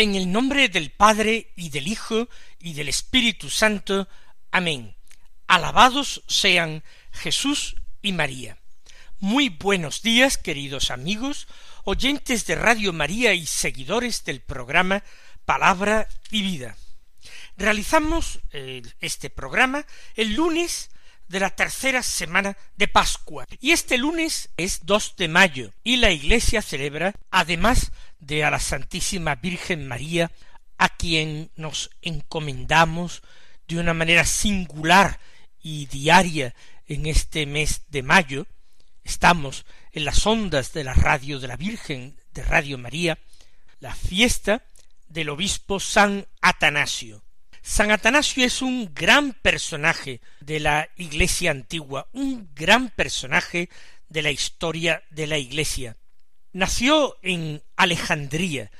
En el nombre del Padre y del Hijo y del Espíritu Santo. Amén. Alabados sean Jesús y María. Muy buenos días, queridos amigos, oyentes de Radio María y seguidores del programa Palabra y Vida. Realizamos eh, este programa el lunes de la tercera semana de Pascua. Y este lunes es 2 de mayo y la Iglesia celebra, además de a la Santísima Virgen María, a quien nos encomendamos de una manera singular y diaria en este mes de mayo, estamos en las ondas de la radio de la Virgen de Radio María, la fiesta del obispo San Atanasio. San Atanasio es un gran personaje de la Iglesia antigua, un gran personaje de la historia de la Iglesia, Nació en Alejandría,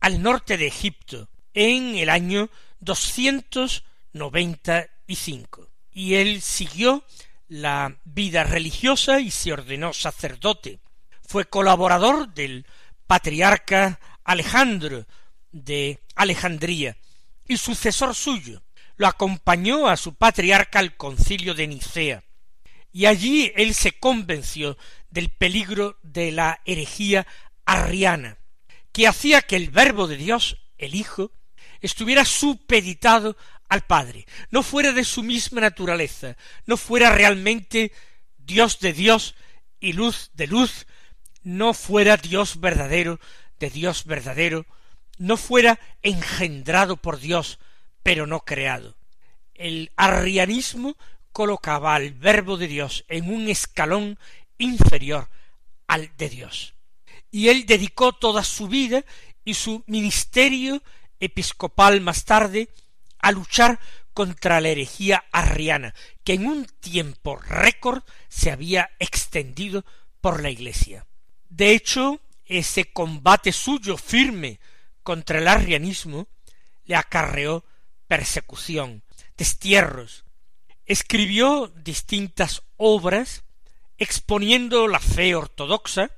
al norte de Egipto, en el año 295, y él siguió la vida religiosa y se ordenó sacerdote. Fue colaborador del patriarca Alejandro de Alejandría y sucesor suyo. Lo acompañó a su patriarca al concilio de Nicea, y allí él se convenció del peligro de la herejía arriana, que hacía que el verbo de Dios, el Hijo, estuviera supeditado al Padre, no fuera de su misma naturaleza, no fuera realmente Dios de Dios y luz de luz, no fuera Dios verdadero de Dios verdadero, no fuera engendrado por Dios, pero no creado. El arrianismo colocaba al verbo de Dios en un escalón inferior al de Dios. Y él dedicó toda su vida y su ministerio episcopal más tarde a luchar contra la herejía arriana, que en un tiempo récord se había extendido por la Iglesia. De hecho, ese combate suyo firme contra el arrianismo le acarreó persecución, destierros. Escribió distintas obras exponiendo la fe ortodoxa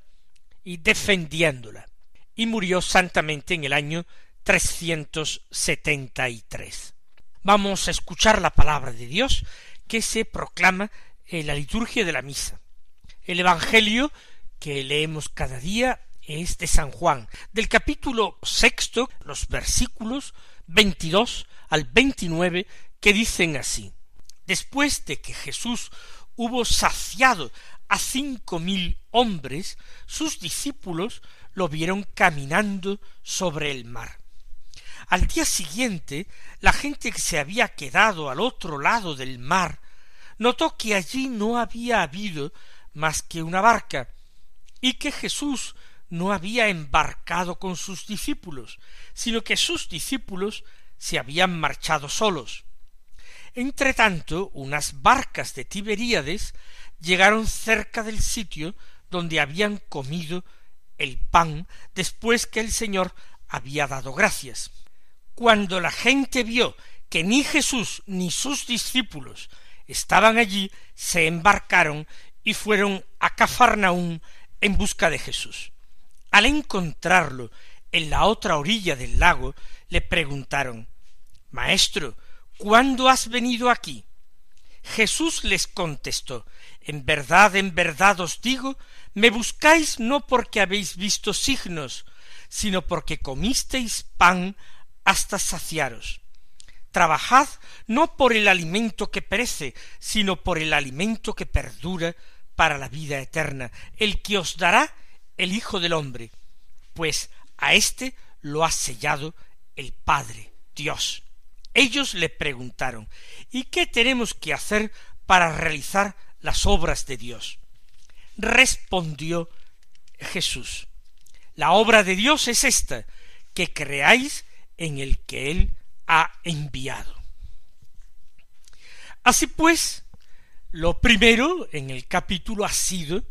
y defendiéndola, y murió santamente en el año 373. Vamos a escuchar la palabra de Dios que se proclama en la liturgia de la misa. El Evangelio que leemos cada día es de San Juan, del capítulo sexto, los versículos veintidós al veintinueve, que dicen así. Después de que Jesús hubo saciado a cinco mil hombres, sus discípulos lo vieron caminando sobre el mar. Al día siguiente, la gente que se había quedado al otro lado del mar notó que allí no había habido más que una barca, y que Jesús no había embarcado con sus discípulos, sino que sus discípulos se habían marchado solos. Entretanto, unas barcas de Tiberíades llegaron cerca del sitio donde habían comido el pan después que el Señor había dado gracias. Cuando la gente vio que ni Jesús ni sus discípulos estaban allí, se embarcaron y fueron a Cafarnaún en busca de Jesús. Al encontrarlo en la otra orilla del lago, le preguntaron Maestro, ¿cuándo has venido aquí? Jesús les contestó En verdad, en verdad os digo, me buscáis no porque habéis visto signos, sino porque comisteis pan hasta saciaros. Trabajad no por el alimento que perece, sino por el alimento que perdura para la vida eterna, el que os dará el Hijo del hombre, pues a éste lo ha sellado el Padre, Dios. Ellos le preguntaron ¿Y qué tenemos que hacer para realizar las obras de Dios? Respondió Jesús La obra de Dios es esta, que creáis en el que Él ha enviado. Así pues, lo primero en el capítulo ha sido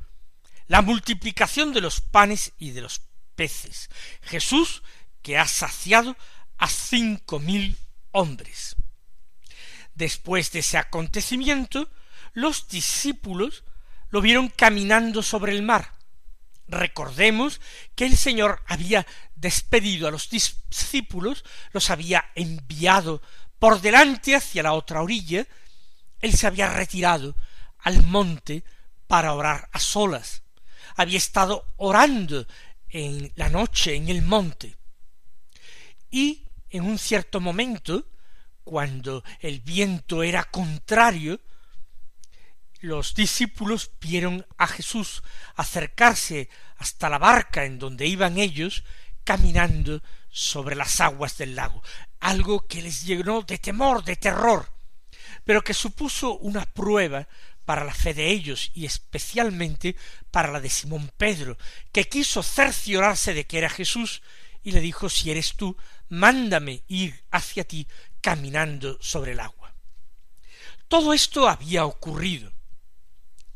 la multiplicación de los panes y de los peces. Jesús que ha saciado a cinco mil hombres. Después de ese acontecimiento, los discípulos lo vieron caminando sobre el mar. Recordemos que el Señor había despedido a los discípulos, los había enviado por delante hacia la otra orilla, él se había retirado al monte para orar a solas, había estado orando en la noche en el monte, y en un cierto momento, cuando el viento era contrario, los discípulos vieron a Jesús acercarse hasta la barca en donde iban ellos, caminando sobre las aguas del lago, algo que les llenó de temor, de terror, pero que supuso una prueba para la fe de ellos y especialmente para la de Simón Pedro, que quiso cerciorarse de que era Jesús y le dijo si eres tú, mándame ir hacia ti caminando sobre el agua. Todo esto había ocurrido.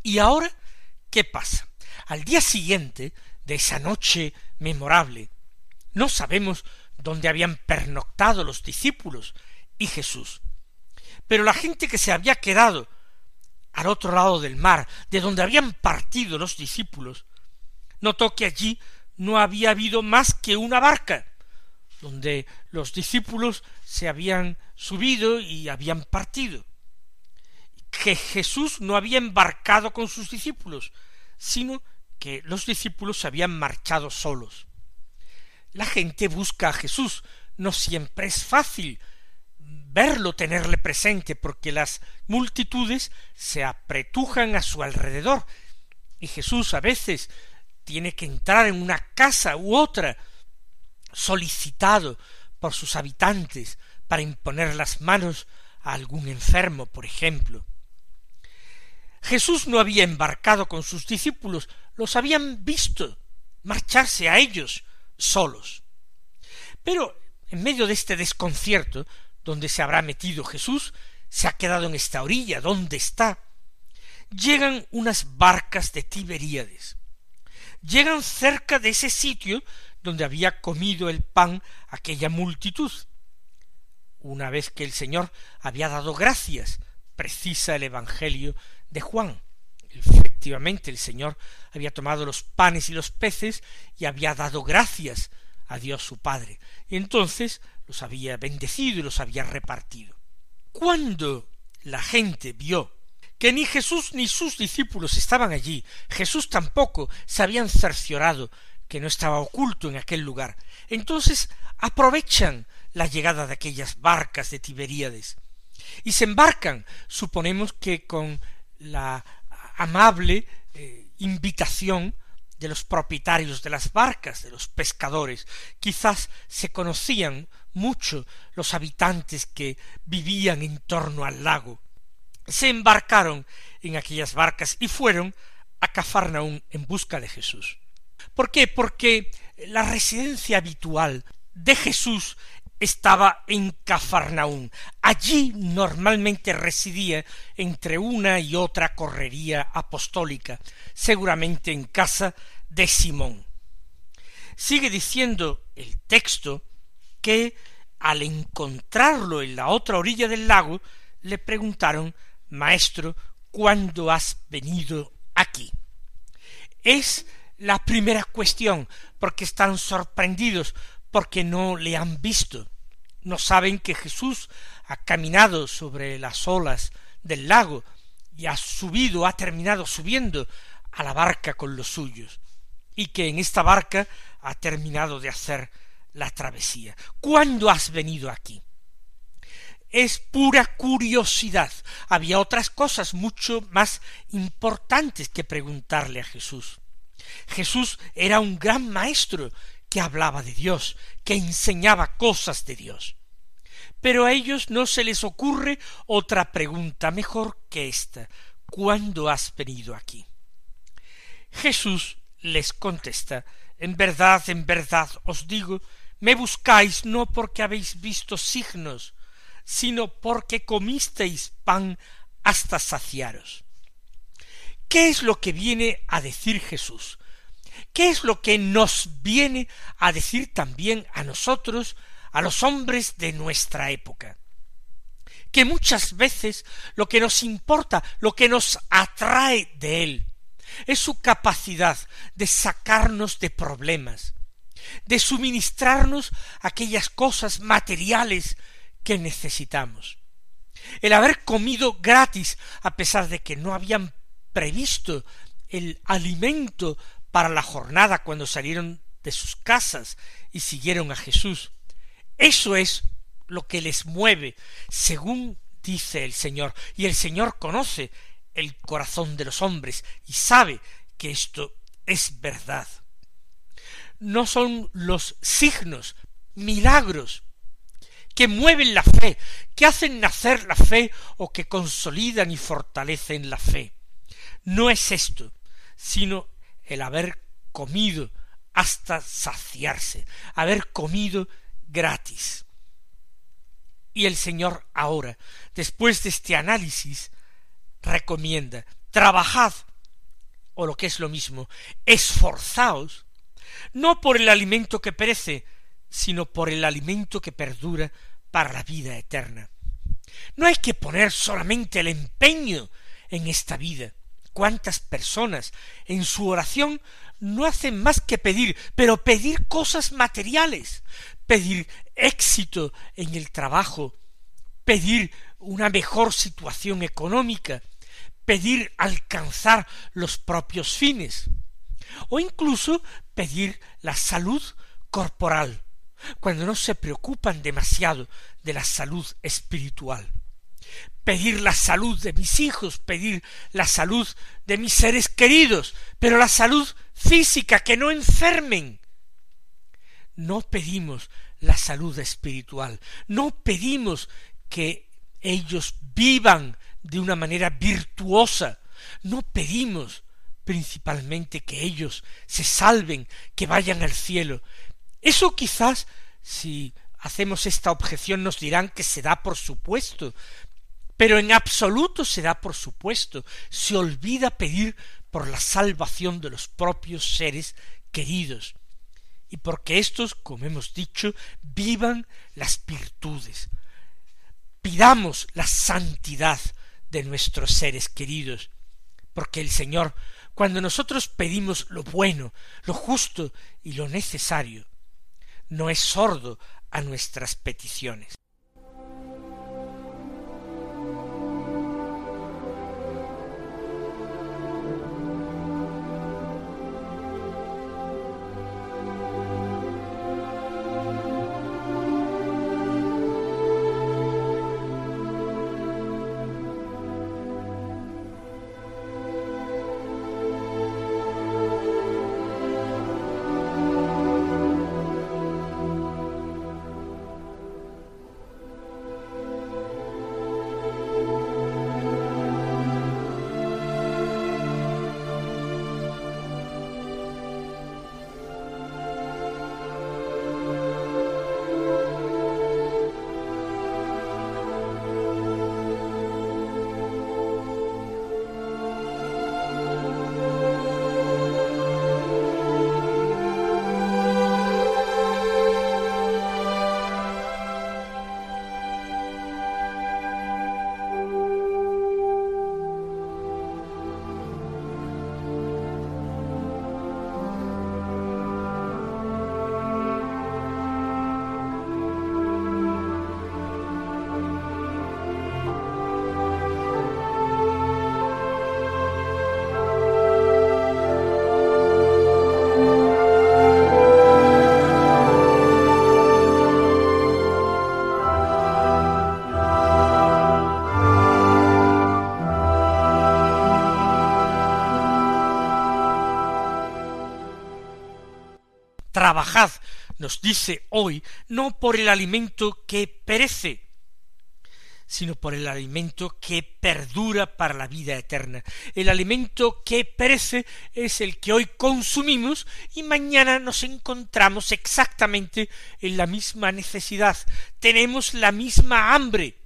¿Y ahora qué pasa? Al día siguiente de esa noche memorable, no sabemos dónde habían pernoctado los discípulos y Jesús. Pero la gente que se había quedado al otro lado del mar, de donde habían partido los discípulos, notó que allí no había habido más que una barca, donde los discípulos se habían subido y habían partido, que Jesús no había embarcado con sus discípulos, sino que los discípulos se habían marchado solos. La gente busca a Jesús, no siempre es fácil verlo, tenerle presente, porque las multitudes se apretujan a su alrededor, y Jesús a veces tiene que entrar en una casa u otra, solicitado por sus habitantes para imponer las manos a algún enfermo, por ejemplo. Jesús no había embarcado con sus discípulos, los habían visto marcharse a ellos solos. Pero en medio de este desconcierto, donde se habrá metido Jesús, se ha quedado en esta orilla, ¿dónde está? Llegan unas barcas de Tiberíades. Llegan cerca de ese sitio donde había comido el pan aquella multitud. Una vez que el Señor había dado gracias, precisa el Evangelio de Juan. Efectivamente, el Señor había tomado los panes y los peces y había dado gracias a Dios su Padre. Y entonces los había bendecido y los había repartido. Cuando la gente vio que ni Jesús ni sus discípulos estaban allí, Jesús tampoco se habían cerciorado que no estaba oculto en aquel lugar. Entonces aprovechan la llegada de aquellas barcas de Tiberíades y se embarcan, suponemos que con la amable eh, invitación de los propietarios de las barcas, de los pescadores. Quizás se conocían mucho los habitantes que vivían en torno al lago. Se embarcaron en aquellas barcas y fueron a Cafarnaún en busca de Jesús. ¿Por qué? Porque la residencia habitual de Jesús estaba en Cafarnaún. Allí normalmente residía entre una y otra correría apostólica, seguramente en casa de Simón. Sigue diciendo el texto que al encontrarlo en la otra orilla del lago, le preguntaron Maestro, ¿cuándo has venido aquí? Es la primera cuestión, porque están sorprendidos, porque no le han visto. No saben que Jesús ha caminado sobre las olas del lago y ha subido, ha terminado subiendo a la barca con los suyos, y que en esta barca ha terminado de hacer la travesía. ¿Cuándo has venido aquí? Es pura curiosidad. Había otras cosas mucho más importantes que preguntarle a Jesús. Jesús era un gran maestro que hablaba de Dios, que enseñaba cosas de Dios. Pero a ellos no se les ocurre otra pregunta mejor que esta ¿Cuándo has venido aquí? Jesús les contesta En verdad, en verdad os digo, me buscáis no porque habéis visto signos, sino porque comisteis pan hasta saciaros. ¿Qué es lo que viene a decir Jesús? ¿Qué es lo que nos viene a decir también a nosotros, a los hombres de nuestra época? Que muchas veces lo que nos importa, lo que nos atrae de Él, es su capacidad de sacarnos de problemas, de suministrarnos aquellas cosas materiales que necesitamos. El haber comido gratis, a pesar de que no habían previsto el alimento para la jornada cuando salieron de sus casas y siguieron a Jesús. Eso es lo que les mueve, según dice el Señor, y el Señor conoce el corazón de los hombres y sabe que esto es verdad. No son los signos, milagros, que mueven la fe, que hacen nacer la fe o que consolidan y fortalecen la fe. No es esto, sino el haber comido hasta saciarse, haber comido gratis. Y el Señor ahora, después de este análisis, recomienda, trabajad, o lo que es lo mismo, esforzaos, no por el alimento que perece, sino por el alimento que perdura para la vida eterna. No hay que poner solamente el empeño en esta vida. ¿Cuántas personas en su oración no hacen más que pedir, pero pedir cosas materiales, pedir éxito en el trabajo, pedir una mejor situación económica, pedir alcanzar los propios fines, o incluso pedir la salud corporal, cuando no se preocupan demasiado de la salud espiritual. Pedir la salud de mis hijos, pedir la salud de mis seres queridos, pero la salud física, que no enfermen. No pedimos la salud espiritual, no pedimos que ellos vivan de una manera virtuosa, no pedimos principalmente que ellos se salven, que vayan al cielo, eso quizás, si hacemos esta objeción, nos dirán que se da por supuesto, pero en absoluto se da por supuesto, se olvida pedir por la salvación de los propios seres queridos, y porque éstos, como hemos dicho, vivan las virtudes. Pidamos la santidad de nuestros seres queridos, porque el Señor, cuando nosotros pedimos lo bueno, lo justo y lo necesario, no es sordo a nuestras peticiones. Trabajad, nos dice hoy, no por el alimento que perece, sino por el alimento que perdura para la vida eterna. El alimento que perece es el que hoy consumimos y mañana nos encontramos exactamente en la misma necesidad, tenemos la misma hambre.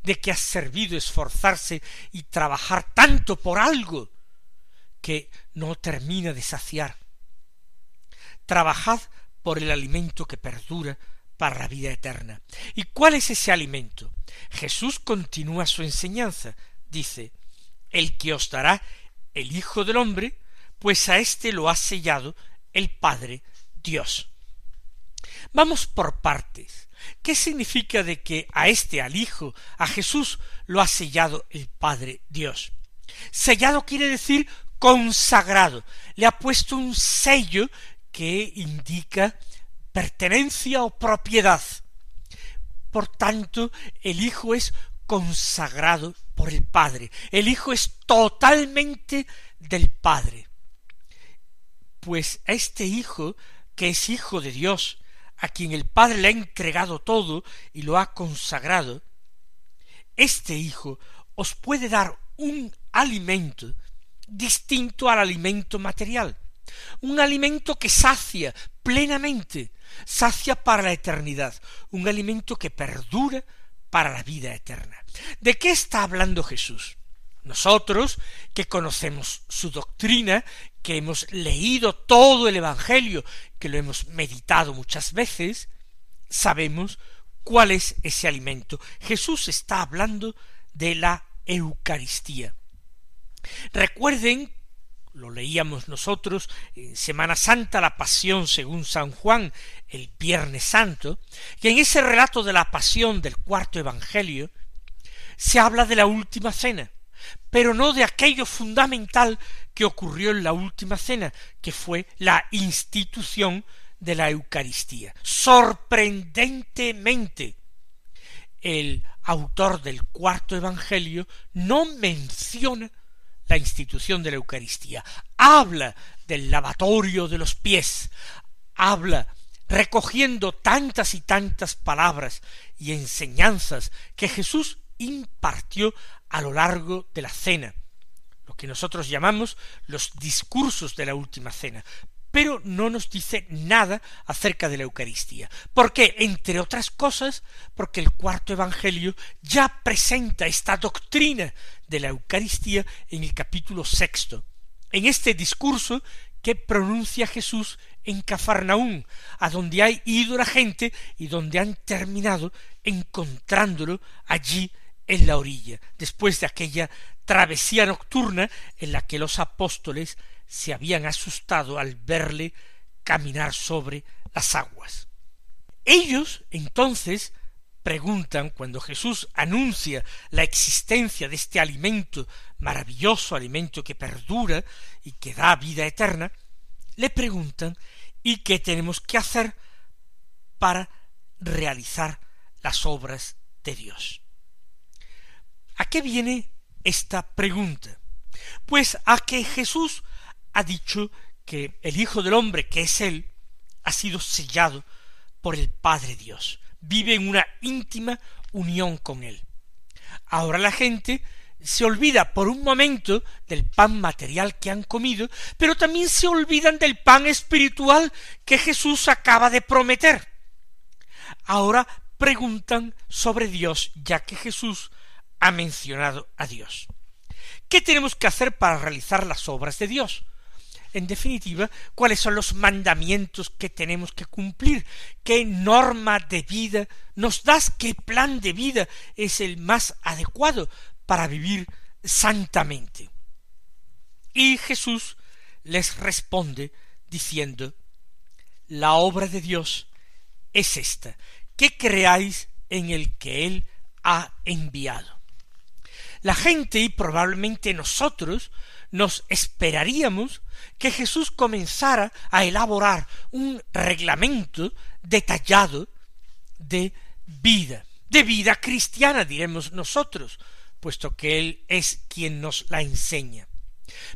de que ha servido esforzarse y trabajar tanto por algo que no termina de saciar. Trabajad por el alimento que perdura para la vida eterna. ¿Y cuál es ese alimento? Jesús continúa su enseñanza. Dice, el que os dará el Hijo del Hombre, pues a éste lo ha sellado el Padre Dios. Vamos por partes. ¿Qué significa de que a este, al Hijo, a Jesús, lo ha sellado el Padre Dios? Sellado quiere decir consagrado. Le ha puesto un sello que indica pertenencia o propiedad. Por tanto, el Hijo es consagrado por el Padre. El Hijo es totalmente del Padre. Pues a este Hijo, que es Hijo de Dios, a quien el Padre le ha entregado todo y lo ha consagrado, este Hijo os puede dar un alimento distinto al alimento material, un alimento que sacia plenamente, sacia para la eternidad, un alimento que perdura para la vida eterna. ¿De qué está hablando Jesús? Nosotros, que conocemos su doctrina, que hemos leído todo el Evangelio, que lo hemos meditado muchas veces, sabemos cuál es ese alimento. Jesús está hablando de la Eucaristía. Recuerden, lo leíamos nosotros en Semana Santa, la Pasión según San Juan, el Viernes Santo, que en ese relato de la Pasión del cuarto Evangelio se habla de la última cena, pero no de aquello fundamental que ocurrió en la última cena, que fue la institución de la Eucaristía. Sorprendentemente, el autor del cuarto Evangelio no menciona la institución de la Eucaristía, habla del lavatorio de los pies, habla recogiendo tantas y tantas palabras y enseñanzas que Jesús impartió a lo largo de la cena, lo que nosotros llamamos los discursos de la última cena, pero no nos dice nada acerca de la Eucaristía. ¿Por qué? Entre otras cosas, porque el cuarto Evangelio ya presenta esta doctrina de la Eucaristía en el capítulo sexto, en este discurso que pronuncia Jesús en Cafarnaún, a donde ha ido la gente y donde han terminado encontrándolo allí en la orilla, después de aquella travesía nocturna en la que los apóstoles se habían asustado al verle caminar sobre las aguas. Ellos entonces preguntan cuando Jesús anuncia la existencia de este alimento maravilloso, alimento que perdura y que da vida eterna, le preguntan ¿y qué tenemos que hacer para realizar las obras de Dios? ¿A qué viene esta pregunta? Pues a que Jesús ha dicho que el Hijo del Hombre, que es Él, ha sido sellado por el Padre Dios, vive en una íntima unión con Él. Ahora la gente se olvida por un momento del pan material que han comido, pero también se olvidan del pan espiritual que Jesús acaba de prometer. Ahora preguntan sobre Dios, ya que Jesús ha mencionado a Dios. ¿Qué tenemos que hacer para realizar las obras de Dios? En definitiva, cuáles son los mandamientos que tenemos que cumplir, qué norma de vida nos das, qué plan de vida es el más adecuado para vivir santamente. Y Jesús les responde diciendo, la obra de Dios es esta, que creáis en el que Él ha enviado. La gente y probablemente nosotros nos esperaríamos que Jesús comenzara a elaborar un reglamento detallado de vida, de vida cristiana, diremos nosotros, puesto que Él es quien nos la enseña.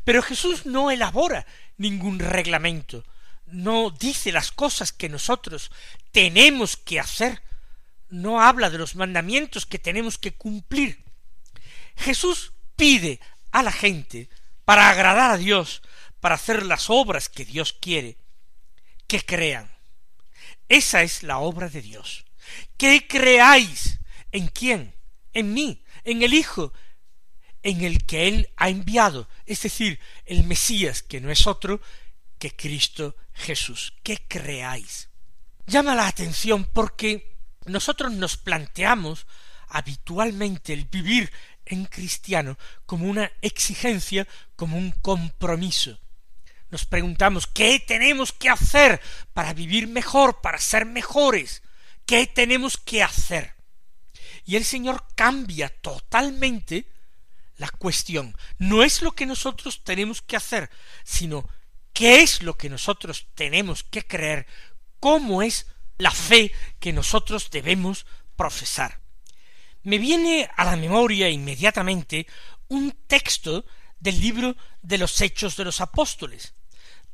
Pero Jesús no elabora ningún reglamento, no dice las cosas que nosotros tenemos que hacer, no habla de los mandamientos que tenemos que cumplir, Jesús pide a la gente, para agradar a Dios, para hacer las obras que Dios quiere, que crean. Esa es la obra de Dios. Que creáis en quién? en mí, en el Hijo, en el que Él ha enviado, es decir, el Mesías, que no es otro que Cristo Jesús, que creáis. Llama la atención porque nosotros nos planteamos habitualmente el vivir en cristiano como una exigencia, como un compromiso. Nos preguntamos ¿qué tenemos que hacer para vivir mejor, para ser mejores? ¿Qué tenemos que hacer? Y el Señor cambia totalmente la cuestión. No es lo que nosotros tenemos que hacer, sino qué es lo que nosotros tenemos que creer, cómo es la fe que nosotros debemos profesar. Me viene a la memoria inmediatamente un texto del libro de los Hechos de los Apóstoles.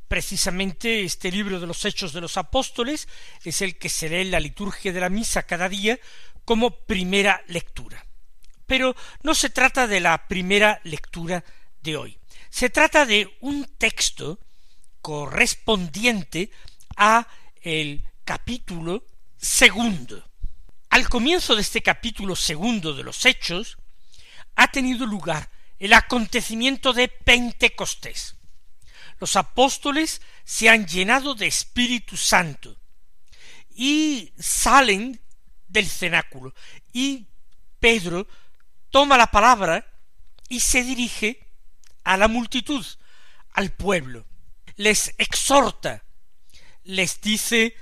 Precisamente este libro de los Hechos de los Apóstoles es el que se lee en la liturgia de la misa cada día como primera lectura. Pero no se trata de la primera lectura de hoy. Se trata de un texto correspondiente a el capítulo segundo. Al comienzo de este capítulo segundo de los Hechos ha tenido lugar el acontecimiento de Pentecostés. Los apóstoles se han llenado de Espíritu Santo y salen del cenáculo y Pedro toma la palabra y se dirige a la multitud, al pueblo, les exhorta, les dice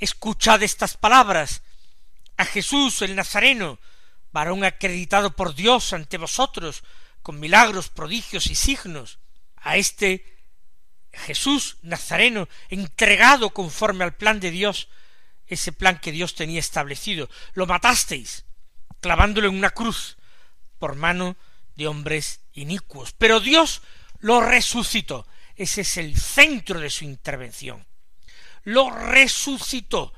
escuchad estas palabras a Jesús el Nazareno, varón acreditado por Dios ante vosotros, con milagros, prodigios y signos, a este Jesús Nazareno, entregado conforme al plan de Dios, ese plan que Dios tenía establecido. Lo matasteis, clavándolo en una cruz, por mano de hombres inicuos. Pero Dios lo resucitó. Ese es el centro de su intervención. Lo resucitó,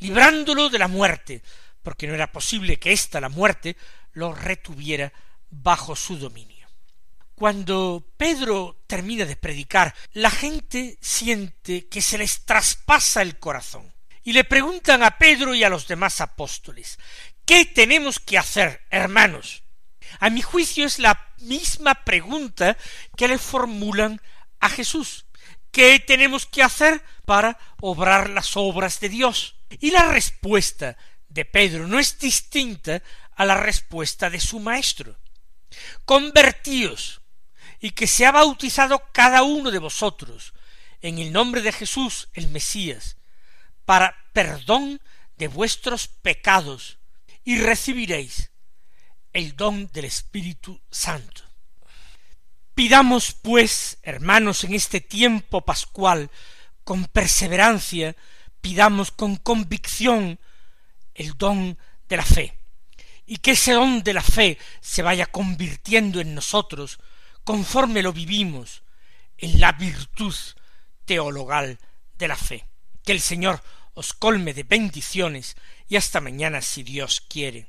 librándolo de la muerte, porque no era posible que ésta, la muerte, lo retuviera bajo su dominio. Cuando Pedro termina de predicar, la gente siente que se les traspasa el corazón y le preguntan a Pedro y a los demás apóstoles ¿Qué tenemos que hacer, hermanos? A mi juicio es la misma pregunta que le formulan a Jesús. ¿Qué tenemos que hacer para obrar las obras de Dios? Y la respuesta de Pedro no es distinta a la respuesta de su maestro. Convertíos y que se ha bautizado cada uno de vosotros en el nombre de Jesús el Mesías, para perdón de vuestros pecados, y recibiréis el don del Espíritu Santo. Pidamos, pues, hermanos, en este tiempo pascual, con perseverancia, pidamos con convicción el don de la fe, y que ese don de la fe se vaya convirtiendo en nosotros, conforme lo vivimos, en la virtud teologal de la fe. Que el Señor os colme de bendiciones y hasta mañana si Dios quiere.